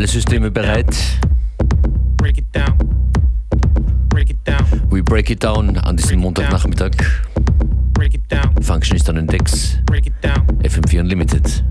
Alle Systeme bereit. Break it down. Break it down. We break it down an diesem Montagnachmittag. Break it down. Functionist an den Decks. FM4 Unlimited.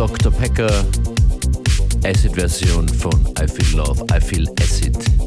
Dr. Pecker, Acid-Version von I Feel Love, I Feel Acid.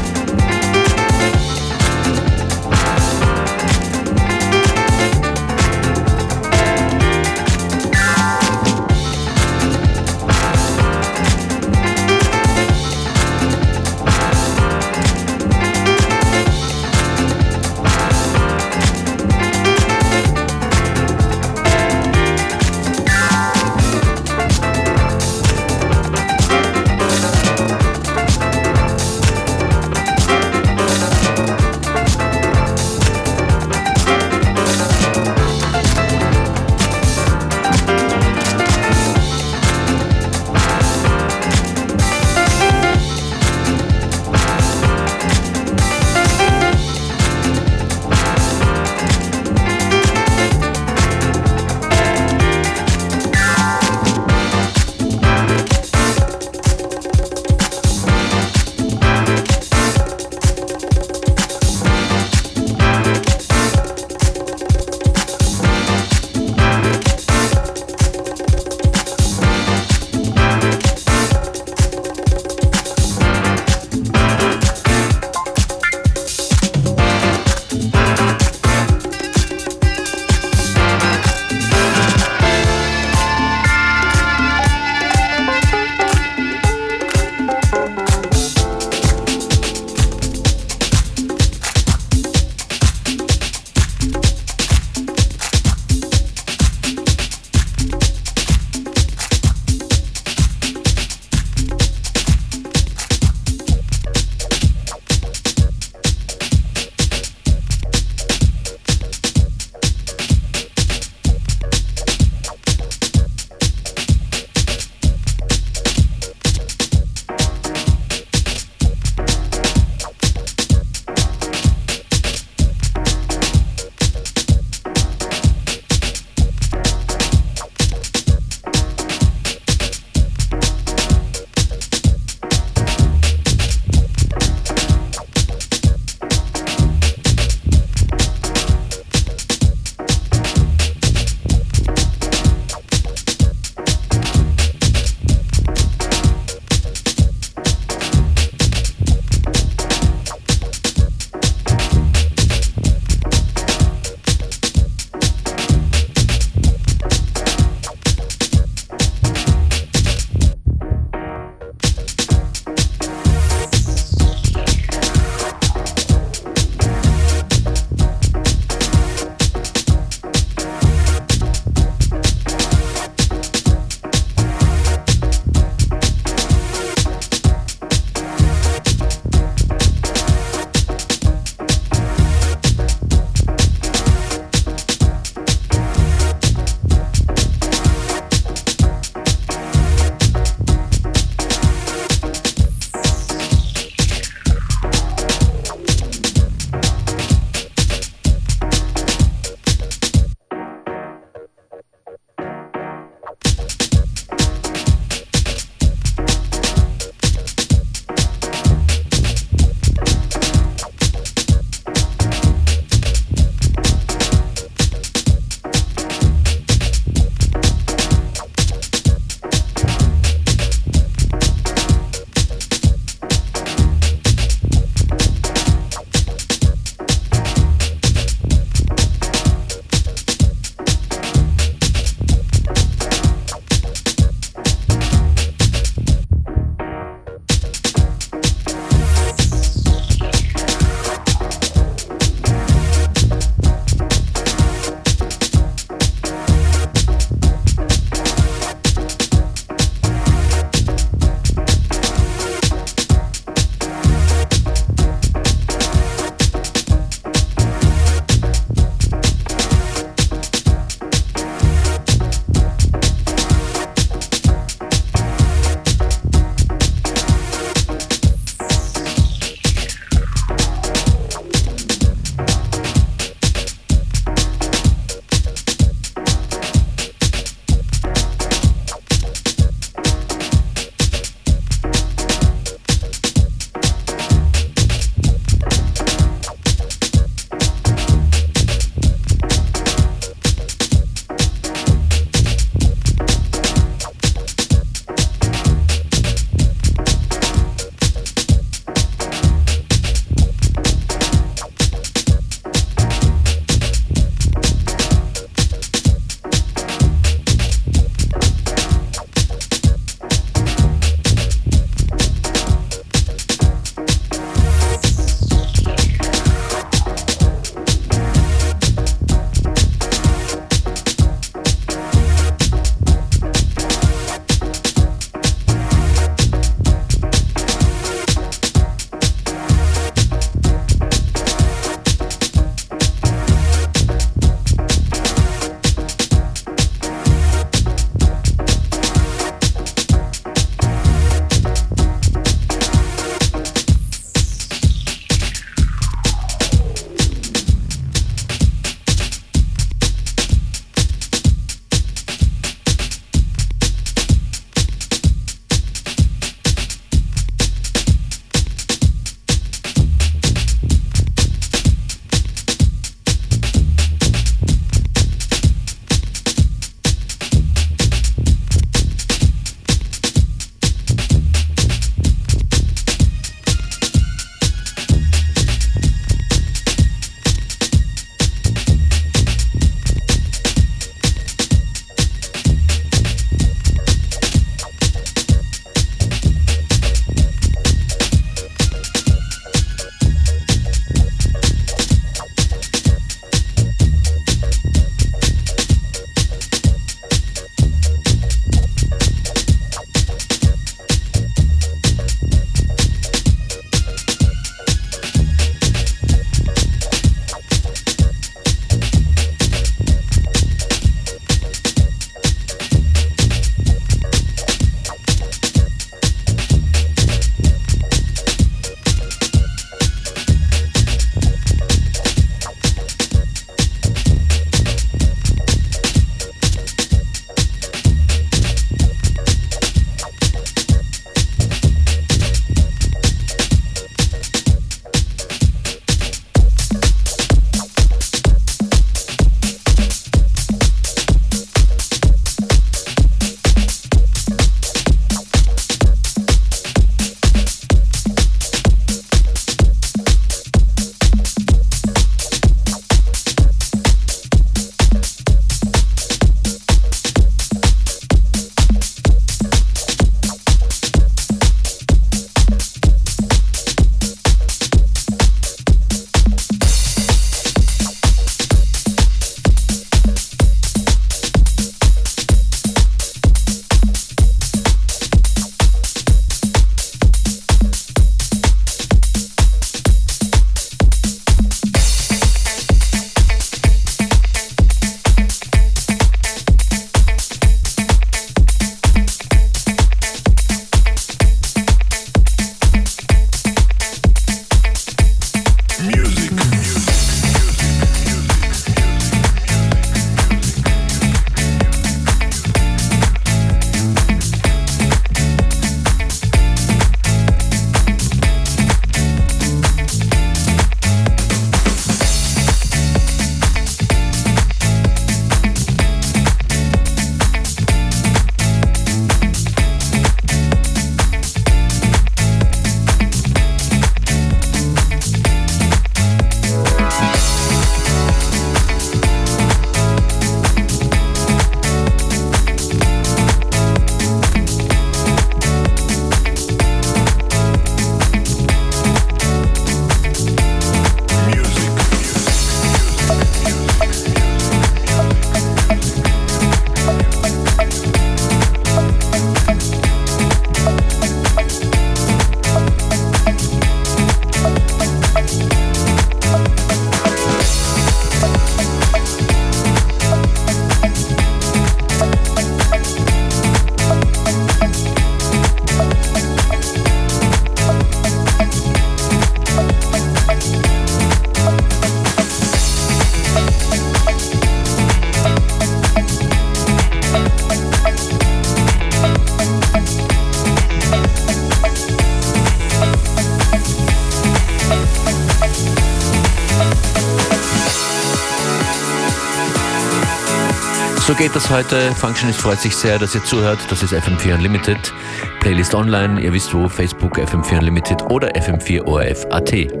Geht das heute. Functionist freut sich sehr, dass ihr zuhört. Das ist FM4 Unlimited. Playlist online. Ihr wisst wo. Facebook FM4 Unlimited oder FM4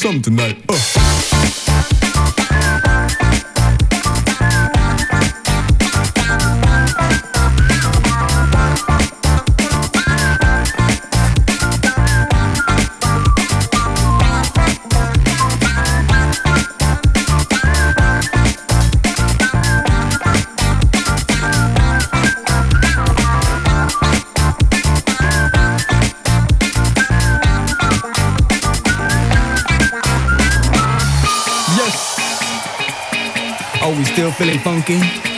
something tonight. Uh. Feeling funky?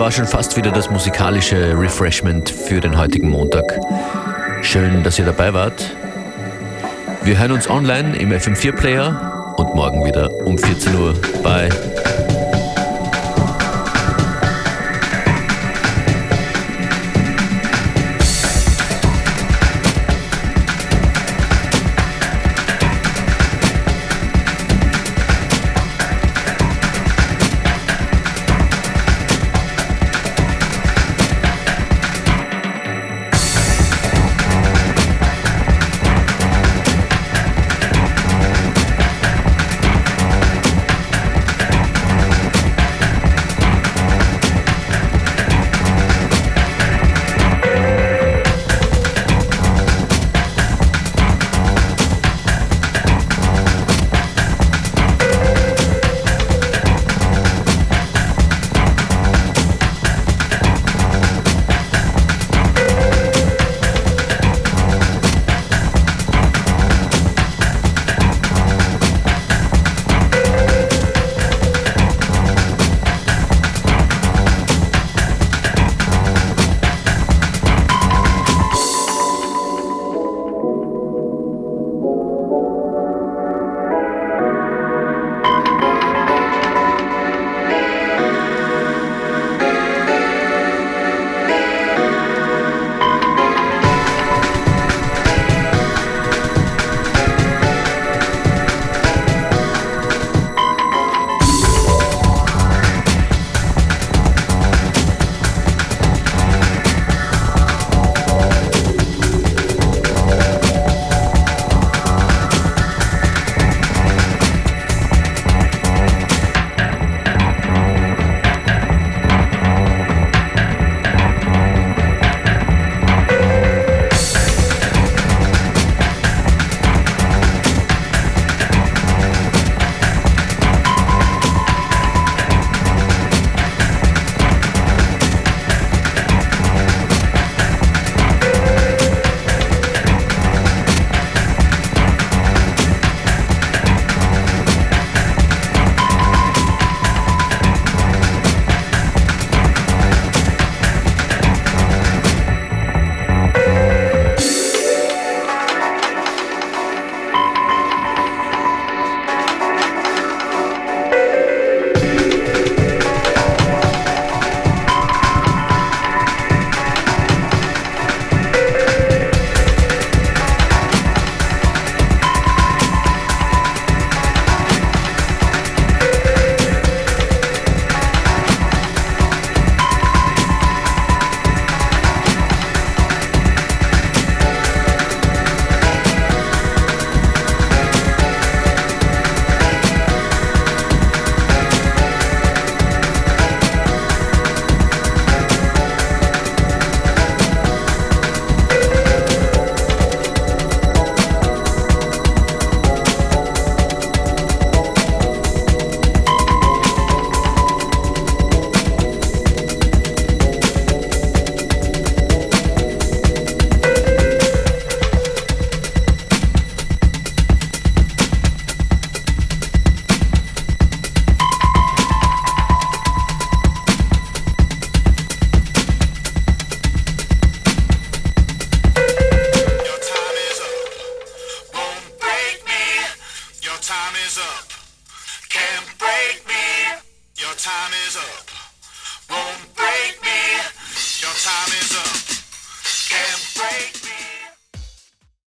War schon fast wieder das musikalische Refreshment für den heutigen Montag. Schön, dass ihr dabei wart. Wir hören uns online im FM4-Player und morgen wieder um 14 Uhr. Bye.